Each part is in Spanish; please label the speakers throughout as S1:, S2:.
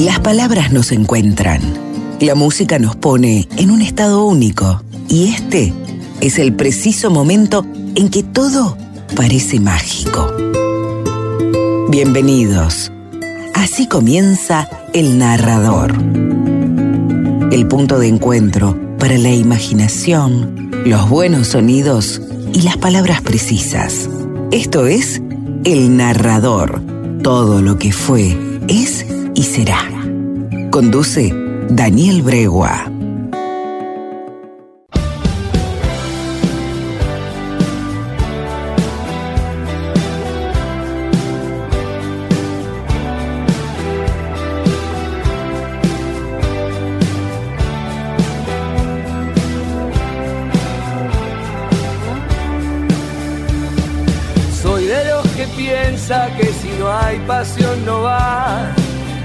S1: Las palabras nos encuentran. La música nos pone en un estado único. Y este es el preciso momento en que todo parece mágico. Bienvenidos. Así comienza El Narrador. El punto de encuentro para la imaginación, los buenos sonidos y las palabras precisas. Esto es El Narrador. Todo lo que fue, es y será. Conduce Daniel Bregua.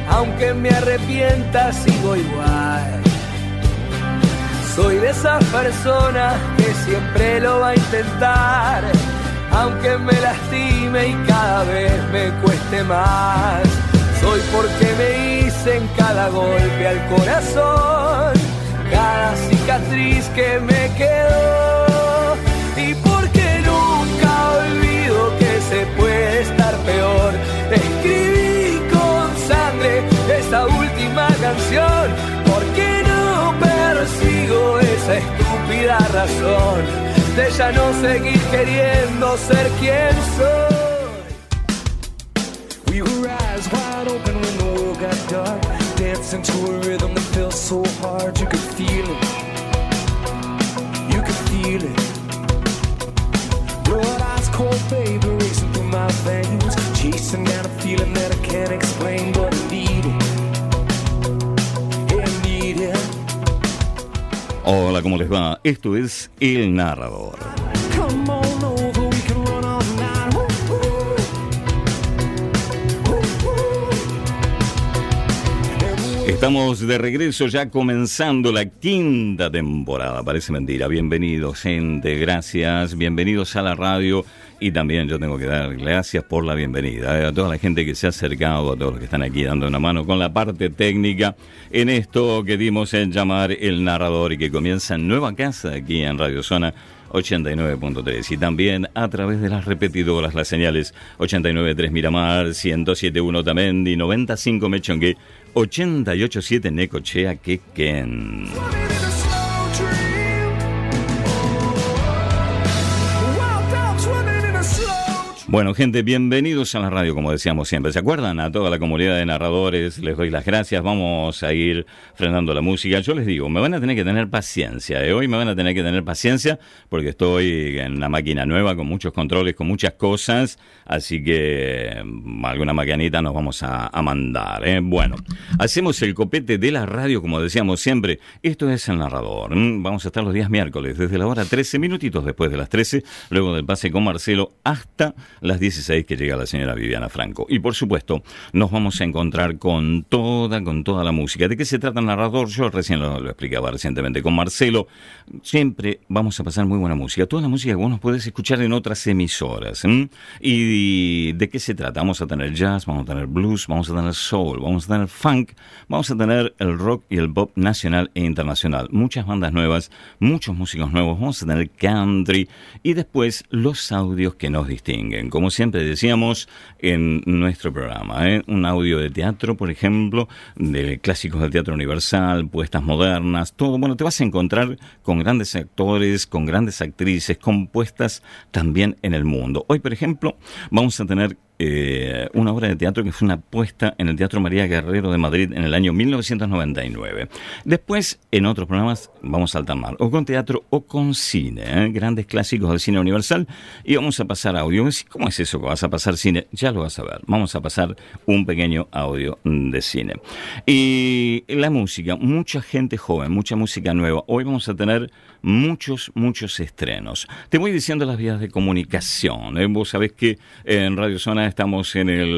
S2: Aunque me arrepienta sigo igual. Soy de esas personas que siempre lo va a intentar, aunque me lastime y cada vez me cueste más. Soy porque me hice en cada golpe al corazón, cada cicatriz que me quedó y porque nunca olvido que se puede estar peor. Canción porque no persigo esa estúpida razón de ya no seguir queriendo ser quien soy.
S3: We were eyes wide open when the world got dark. Dancing to a rhythm that felt so hard. You could feel it. You could feel it. Blood ice cold, baby, racing through my veins. Chasing down a feeling that I can't explain, but I need it.
S4: Hola, ¿cómo les va? Esto es El Narrador. Estamos de regreso ya comenzando la quinta temporada. Parece mentira. Bienvenidos, gente. Gracias. Bienvenidos a la radio. Y también yo tengo que dar gracias por la bienvenida eh, a toda la gente que se ha acercado, a todos los que están aquí dando una mano con la parte técnica en esto que dimos en llamar el narrador y que comienza en nueva casa aquí en Radio Zona 89.3 y también a través de las repetidoras, las señales 89.3 Miramar, 107.1 Tamendi, 95 Mechongue, 88.7 Necochea, Quequén. Bueno, gente, bienvenidos a la radio, como decíamos siempre. ¿Se acuerdan? A toda la comunidad de narradores, les doy las gracias. Vamos a ir frenando la música. Yo les digo, me van a tener que tener paciencia. ¿eh? Hoy me van a tener que tener paciencia porque estoy en una máquina nueva con muchos controles, con muchas cosas. Así que mm, alguna maquinita nos vamos a, mandar. ¿eh? Bueno, hacemos el copete de la radio, como decíamos siempre. Esto es el narrador. Vamos a estar los días miércoles, desde la hora 13, minutitos después de las 13, luego del pase con Marcelo, hasta las 16 que llega la señora Viviana Franco. Y por supuesto, nos vamos a encontrar con toda, con toda la música. ¿De qué se trata el narrador? Yo recién lo, lo explicaba recientemente con Marcelo. Siempre vamos a pasar muy buena música. Toda la música que vos nos podés escuchar en otras emisoras. ¿Y de qué se trata? Vamos a tener jazz, vamos a tener blues, vamos a tener soul, vamos a tener funk, vamos a tener el rock y el pop nacional e internacional. Muchas bandas nuevas, muchos músicos nuevos, vamos a tener country y después los audios que nos distinguen. Como siempre decíamos en nuestro programa, ¿eh? un audio de teatro, por ejemplo, de clásicos del teatro universal, puestas modernas, todo. Bueno, te vas a encontrar con grandes actores, con grandes actrices, compuestas también en el mundo. Hoy, por ejemplo, vamos a tener eh, una obra de teatro que fue una puesta en el Teatro María Guerrero de Madrid en el año 1999. Después, en otros programas, vamos a alternar o con teatro o con cine, ¿eh? grandes clásicos del cine universal, y vamos a pasar audio. ¿Cómo es eso que vas a pasar cine? Ya lo vas a ver. Vamos a pasar un pequeño audio de cine. Y la música, mucha gente joven, mucha música nueva. Hoy vamos a tener muchos, muchos estrenos. Te voy diciendo las vías de comunicación. ¿eh? Vos sabés que en Radio Zona estamos en el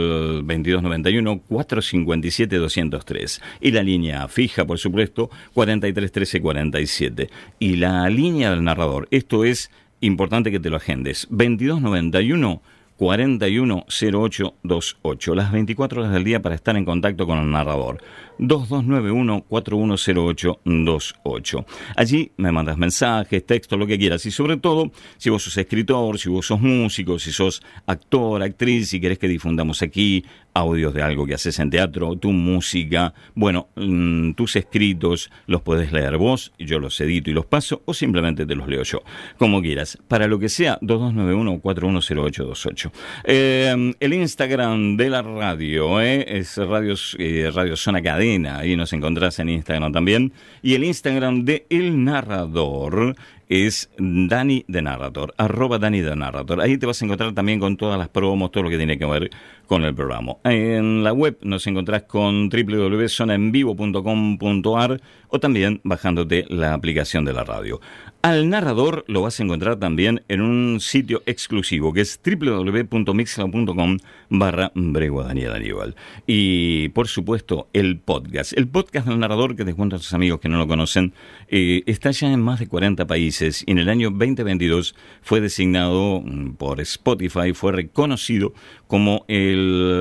S4: 2291 457 203 y la línea fija, por supuesto, 43 13 47 y la línea del narrador. Esto es importante que te lo agendes. 2291 410828. Las 24 horas del día para estar en contacto con el narrador. 2291-410828. Allí me mandas mensajes, textos, lo que quieras. Y sobre todo, si vos sos escritor, si vos sos músico, si sos actor, actriz, si querés que difundamos aquí audios de algo que haces en teatro, tu música, bueno, mm, tus escritos los puedes leer vos, yo los edito y los paso, o simplemente te los leo yo, como quieras. Para lo que sea, 2291-410828. Eh, el Instagram de la radio eh, es radio, eh, radio Zona Cadena, ahí nos encontrás en Instagram también. Y el Instagram de El Narrador es Dani de Narrator, arroba Dani de Narrator. Ahí te vas a encontrar también con todas las promos, todo lo que tiene que ver con el programa. En la web nos encontrás con www.zonaenvivo.com.ar o también bajándote la aplicación de la radio. Al narrador lo vas a encontrar también en un sitio exclusivo que es www.mixcloud.com barra Bregua Daniel Aníbal. Y por supuesto el podcast. El podcast del narrador que te cuento a tus amigos que no lo conocen eh, está ya en más de 40 países y en el año 2022 fue designado mm, por Spotify, fue reconocido como el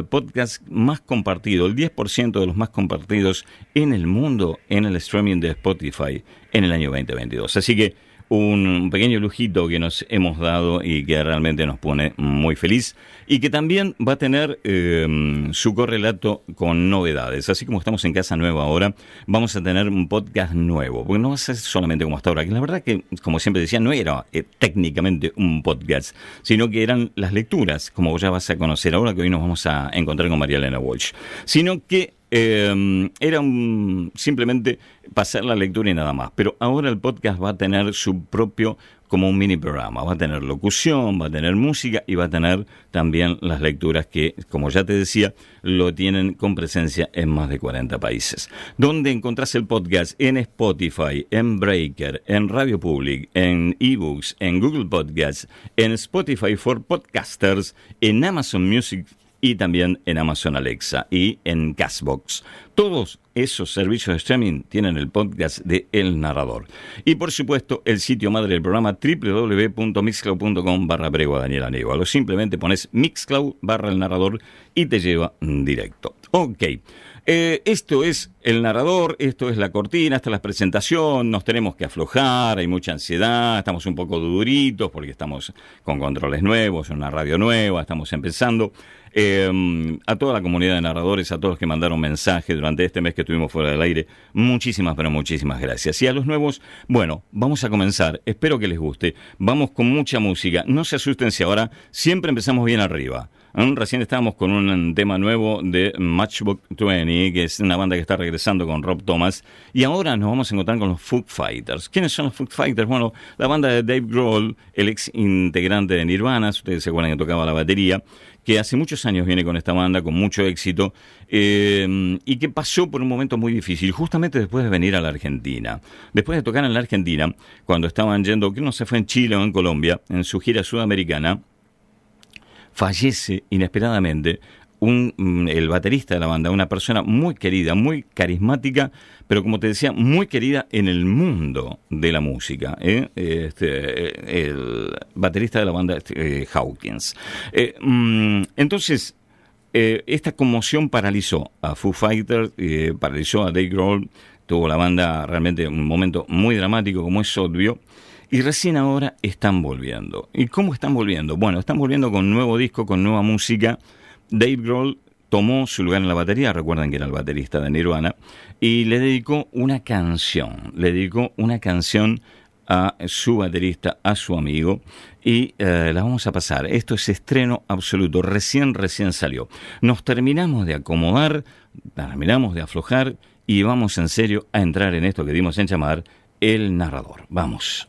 S4: podcast más compartido, el 10% de los más compartidos en el mundo en el streaming de Spotify en el año 2022. Así que un pequeño lujito que nos hemos dado y que realmente nos pone muy feliz y que también va a tener eh, su correlato con novedades. Así como estamos en Casa Nueva ahora, vamos a tener un podcast nuevo, porque no va a ser solamente como hasta ahora, que la verdad que, como siempre decía, no era eh, técnicamente un podcast, sino que eran las lecturas, como ya vas a conocer ahora, que hoy nos vamos a encontrar con María Elena Walsh, sino que eh, era simplemente pasar la lectura y nada más. Pero ahora el podcast va a tener su propio, como un mini programa. Va a tener locución, va a tener música y va a tener también las lecturas que, como ya te decía, lo tienen con presencia en más de 40 países. ¿Dónde encontrás el podcast? En Spotify, en Breaker, en Radio Public, en eBooks, en Google Podcasts, en Spotify for Podcasters, en Amazon Music y también en Amazon Alexa y en Castbox. Todos esos servicios de streaming tienen el podcast de El Narrador. Y por supuesto, el sitio madre del programa www.mixcloud.com barra Bregua Daniel Aníbal. O simplemente pones Mixcloud barra El Narrador y te lleva directo. Ok. Eh, esto es el narrador, esto es la cortina, esta es la presentación, nos tenemos que aflojar, hay mucha ansiedad, estamos un poco duritos porque estamos con controles nuevos, una radio nueva, estamos empezando. Eh, a toda la comunidad de narradores, a todos los que mandaron mensajes durante este mes que estuvimos fuera del aire, muchísimas, pero muchísimas gracias. Y a los nuevos, bueno, vamos a comenzar, espero que les guste, vamos con mucha música, no se asusten si ahora siempre empezamos bien arriba. Recién estábamos con un tema nuevo de Matchbook 20, que es una banda que está regresando con Rob Thomas. Y ahora nos vamos a encontrar con los Foot Fighters. ¿Quiénes son los Foot Fighters? Bueno, la banda de Dave Grohl, el ex integrante de Nirvana, ustedes se acuerdan que tocaba la batería, que hace muchos años viene con esta banda, con mucho éxito, eh, y que pasó por un momento muy difícil, justamente después de venir a la Argentina. Después de tocar en la Argentina, cuando estaban yendo, que no se fue en Chile o en Colombia, en su gira sudamericana, fallece inesperadamente un, mm, el baterista de la banda, una persona muy querida, muy carismática, pero como te decía, muy querida en el mundo de la música. ¿eh? Este, el baterista de la banda eh, Hawkins. Eh, mm, entonces, esta conmoción paralizó a Foo Fighters, paralizó a Dave Grohl, tuvo la banda realmente un momento muy dramático, como es obvio. Y recién ahora están volviendo. ¿Y cómo están volviendo? Bueno, están volviendo con nuevo disco, con nueva música. Dave Grohl tomó su lugar en la batería, recuerdan que era el baterista de Nirvana, y le dedicó una canción, le dedicó una canción a su baterista, a su amigo, y eh, la vamos a pasar. Esto es estreno absoluto, recién, recién salió. Nos terminamos de acomodar, terminamos de aflojar, y vamos en serio a entrar en esto que dimos en llamar el narrador. Vamos.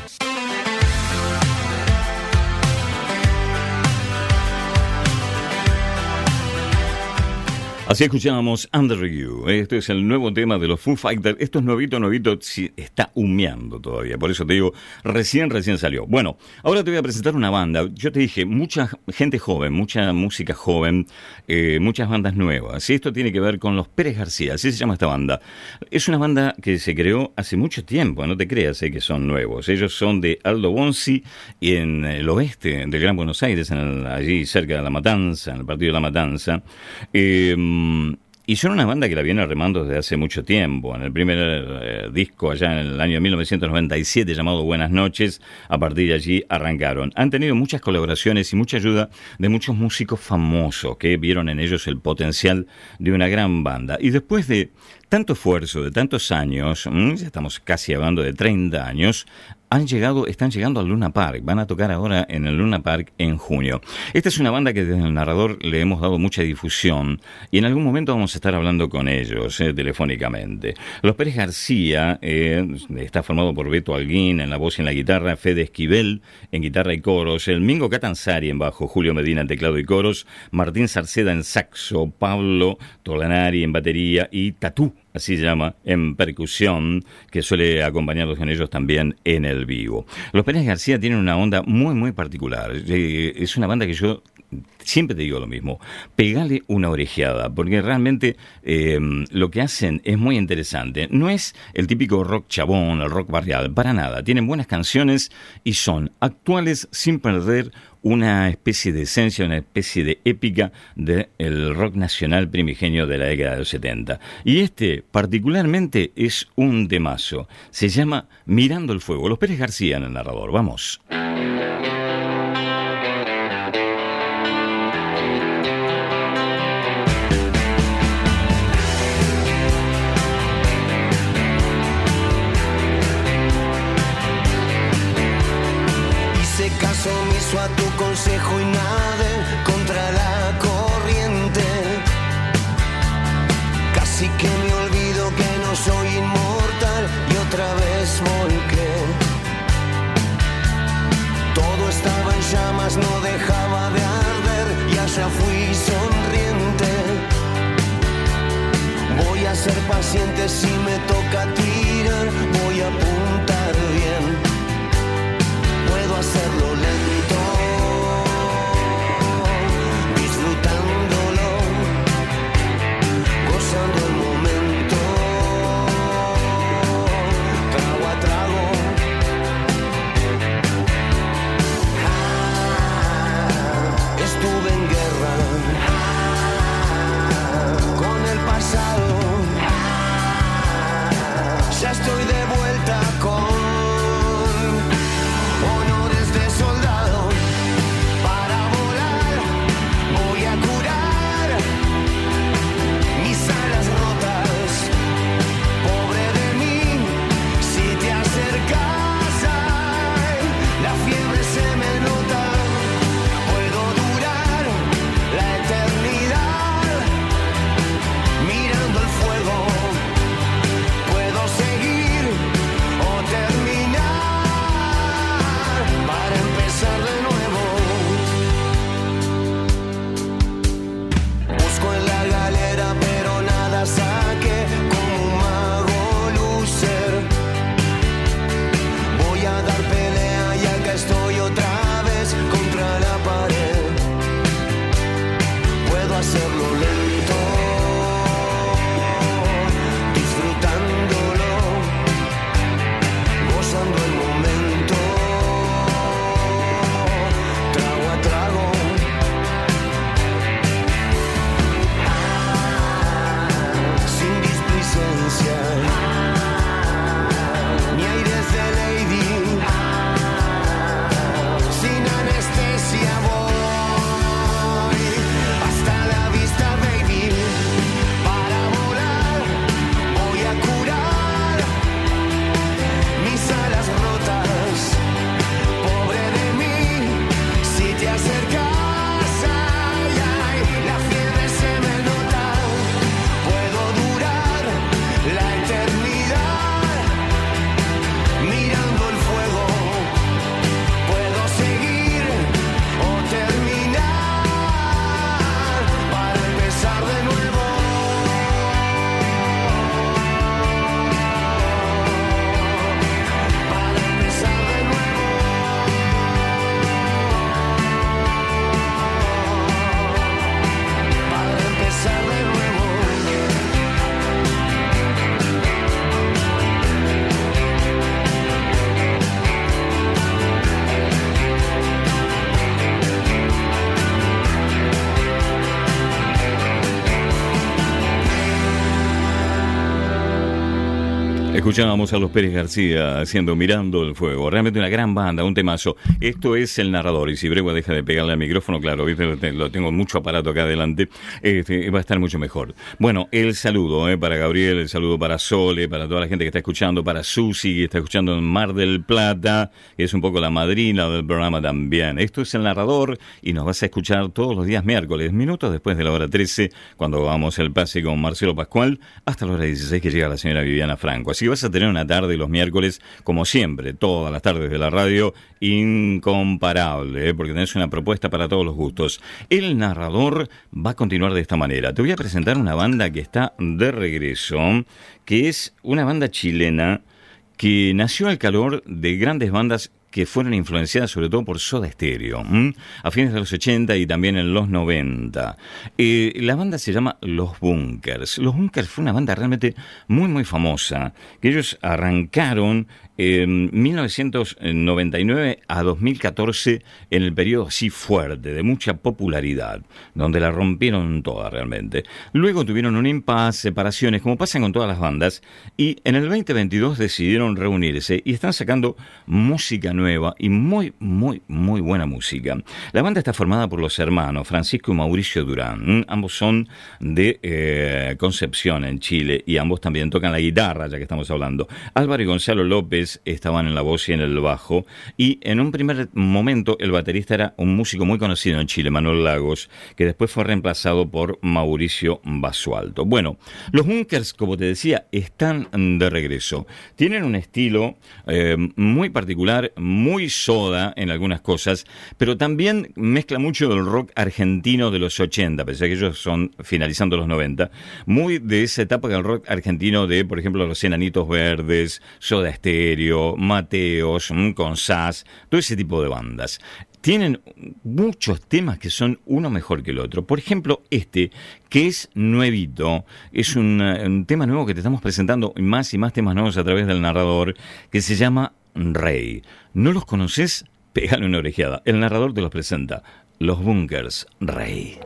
S4: Así escuchábamos Under Review. Este es el nuevo tema de los Foo Fighters. Esto es nuevito, nuevito, está humeando todavía. Por eso te digo, recién, recién salió. Bueno, ahora te voy a presentar una banda. Yo te dije, mucha gente joven, mucha música joven, eh, muchas bandas nuevas. Y esto tiene que ver con los Pérez García, así se llama esta banda. Es una banda que se creó hace mucho tiempo, no te creas eh, que son nuevos. Ellos son de Aldo Bonzi en el oeste del Gran Buenos Aires, allí cerca de La Matanza, en el partido de La Matanza. Eh, y son una banda que la viene remando desde hace mucho tiempo. En el primer eh, disco, allá en el año 1997, llamado Buenas noches, a partir de allí arrancaron. Han tenido muchas colaboraciones y mucha ayuda de muchos músicos famosos que vieron en ellos el potencial de una gran banda. Y después de tanto esfuerzo, de tantos años, mm, ya estamos casi hablando de 30 años, han llegado, están llegando al Luna Park. Van a tocar ahora en el Luna Park en junio. Esta es una banda que desde el narrador le hemos dado mucha difusión y en algún momento vamos a estar hablando con ellos eh, telefónicamente. Los Pérez García eh, está formado por Beto Alguín en la voz y en la guitarra, Fede Esquivel en guitarra y coros, el Mingo Catanzari en bajo, Julio Medina en teclado y coros, Martín Sarceda en saxo, Pablo Tolanari en batería y Tatú así se llama, en percusión, que suele acompañarlos con ellos también en el vivo. Los Pérez García tienen una onda muy, muy particular. Eh, es una banda que yo siempre te digo lo mismo, pegale una orejeada, porque realmente em, lo que hacen es muy interesante. No es el típico rock chabón, el rock barrial, para nada. Tienen buenas canciones y son actuales sin perder una especie de esencia, una especie de épica del rock nacional primigenio de la década de los 70. Y este particularmente es un demazo. Se llama Mirando el Fuego. Los Pérez García en el narrador. Vamos.
S5: estuve en guerra.
S4: Escuchábamos a los Pérez García haciendo Mirando el Fuego. Realmente una gran banda, un temazo. Esto es el narrador. Y si Bregua deja de pegarle al micrófono, claro, ¿viste? lo tengo mucho aparato acá adelante, este, va a estar mucho mejor. Bueno, el saludo eh, para Gabriel, el saludo para Sole, para toda la gente que está escuchando, para Susi, que está escuchando en Mar del Plata, que es un poco la madrina del programa también. Esto es el narrador y nos vas a escuchar todos los días miércoles, minutos después de la hora 13, cuando vamos el pase con Marcelo Pascual, hasta la hora 16 que llega la señora Viviana Franco. Así vas a tener una tarde los miércoles, como siempre, todas las tardes de la radio, incomparable, ¿eh? porque tenés una propuesta para todos los gustos. El narrador va a continuar de esta manera. Te voy a presentar una banda que está de regreso, que es una banda chilena que nació al calor de grandes bandas que fueron influenciadas sobre todo por Soda Stereo, a fines de los 80 y también en los 90. Eh, la banda se llama Los Bunkers. Los Bunkers fue una banda realmente muy, muy famosa, que ellos arrancaron en 1999 a 2014 en el periodo así fuerte, de mucha popularidad, donde la rompieron toda realmente. Luego tuvieron un impasse, separaciones, como pasan con todas las bandas, y en el 2022 decidieron reunirse y están sacando música nueva y muy, muy, muy buena música. La banda está formada por los hermanos Francisco y Mauricio Durán. Ambos son de eh, Concepción, en Chile, y ambos también tocan la guitarra, ya que estamos hablando. Álvaro y Gonzalo López estaban en la voz y en el bajo, y en un primer momento el baterista era un músico muy conocido en Chile, Manuel Lagos, que después fue reemplazado por Mauricio Basualto. Bueno, los Bunkers, como te decía, están de regreso. Tienen un estilo eh, muy particular, muy soda en algunas cosas, pero también mezcla mucho del rock argentino de los 80, pese a que ellos son finalizando los 90, muy de esa etapa del rock argentino de, por ejemplo, los Enanitos Verdes, Soda Mateos, mm, con Sass, todo ese tipo de bandas tienen muchos temas que son uno mejor que el otro. Por ejemplo, este, que es nuevito, es un, un, tema nuevo que te estamos presentando, más y más temas nuevos a través del narrador, que se llama Rey. ¿No los conoces? Pégale una orejeada. El narrador te los presenta. Los Bunkers Rey.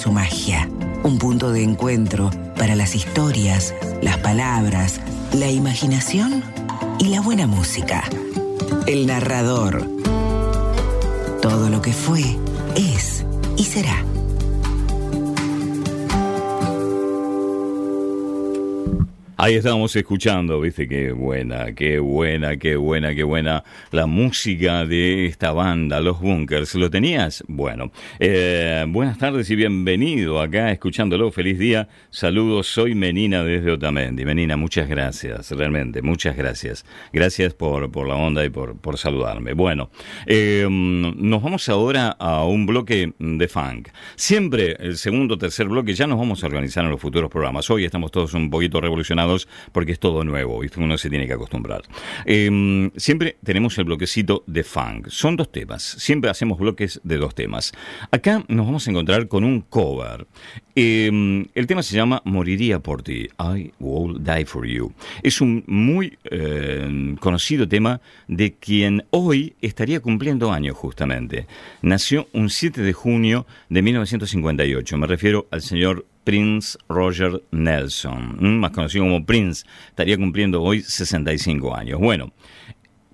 S1: Su magia, un punto de encuentro para las historias, las palabras, la imaginación y la buena música. El narrador. Todo lo que fue, es y será.
S4: Ahí estábamos escuchando, viste, qué buena, qué buena, qué buena, qué buena la música de esta banda, Los Bunkers. ¿Lo tenías? Bueno, eh, buenas tardes y bienvenido acá escuchándolo. Feliz día. Saludos, soy Menina desde Otamendi. Menina, muchas gracias, realmente, muchas gracias. Gracias por, por la onda y por, por saludarme. Bueno, eh, nos vamos ahora a un bloque de funk. Siempre el segundo tercer bloque ya nos vamos a organizar en los futuros programas. Hoy estamos todos un poquito revolucionados porque es todo nuevo, ¿viste? uno se tiene que acostumbrar. Em, siempre tenemos el bloquecito de funk. Son dos temas, siempre hacemos bloques de dos temas. Acá nos vamos a encontrar con un cover. Em, el tema se llama Moriría por ti, I Will Die for You. Es un muy em, conocido tema de quien hoy estaría cumpliendo años justamente. Nació un 7 de junio de 1958, me refiero al señor Prince Roger Nelson, más conocido como Prince, estaría cumpliendo hoy 65 años. Bueno,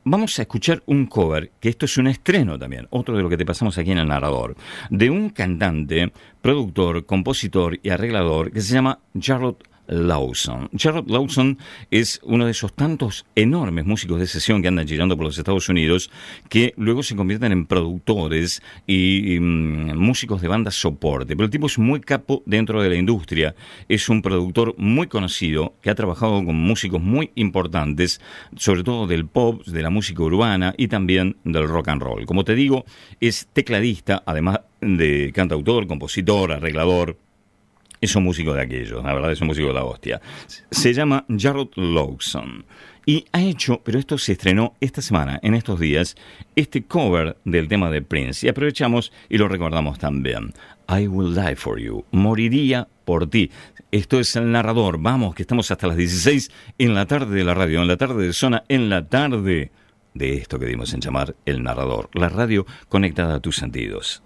S4: vamos a escuchar un cover, que esto es un estreno también, otro de lo que te pasamos aquí en el narrador, de un cantante, productor, compositor y arreglador que se llama Jarrod Lawson. Charlotte Lawson es uno de esos tantos enormes músicos de sesión que andan girando por los Estados Unidos que luego se convierten en productores y, mm, músicos de bandas soporte. Pero el tipo es muy capo dentro de la industria. Es un productor muy conocido que ha trabajado con músicos muy importantes, sobre todo del pop, de la música urbana y también del rock and roll. Como te digo, es tecladista, además de cantautor, compositor, arreglador es un músico de aquellos, la verdad es un músico de la hostia. Se llama Jarrod Lawson y ha hecho, pero esto se estrenó esta semana, en estos días, este cover del tema de Prince. Y aprovechamos y lo recordamos también. I will die for you. Moriría por ti. Esto es el narrador. Vamos, que estamos hasta las 16 en la tarde de la radio, en la tarde de zona, en la tarde de esto que dimos en llamar el narrador. La radio conectada a tus sentidos.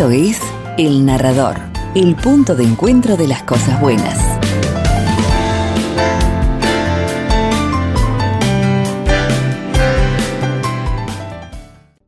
S6: Esto es El Narrador, el punto de encuentro de las cosas buenas.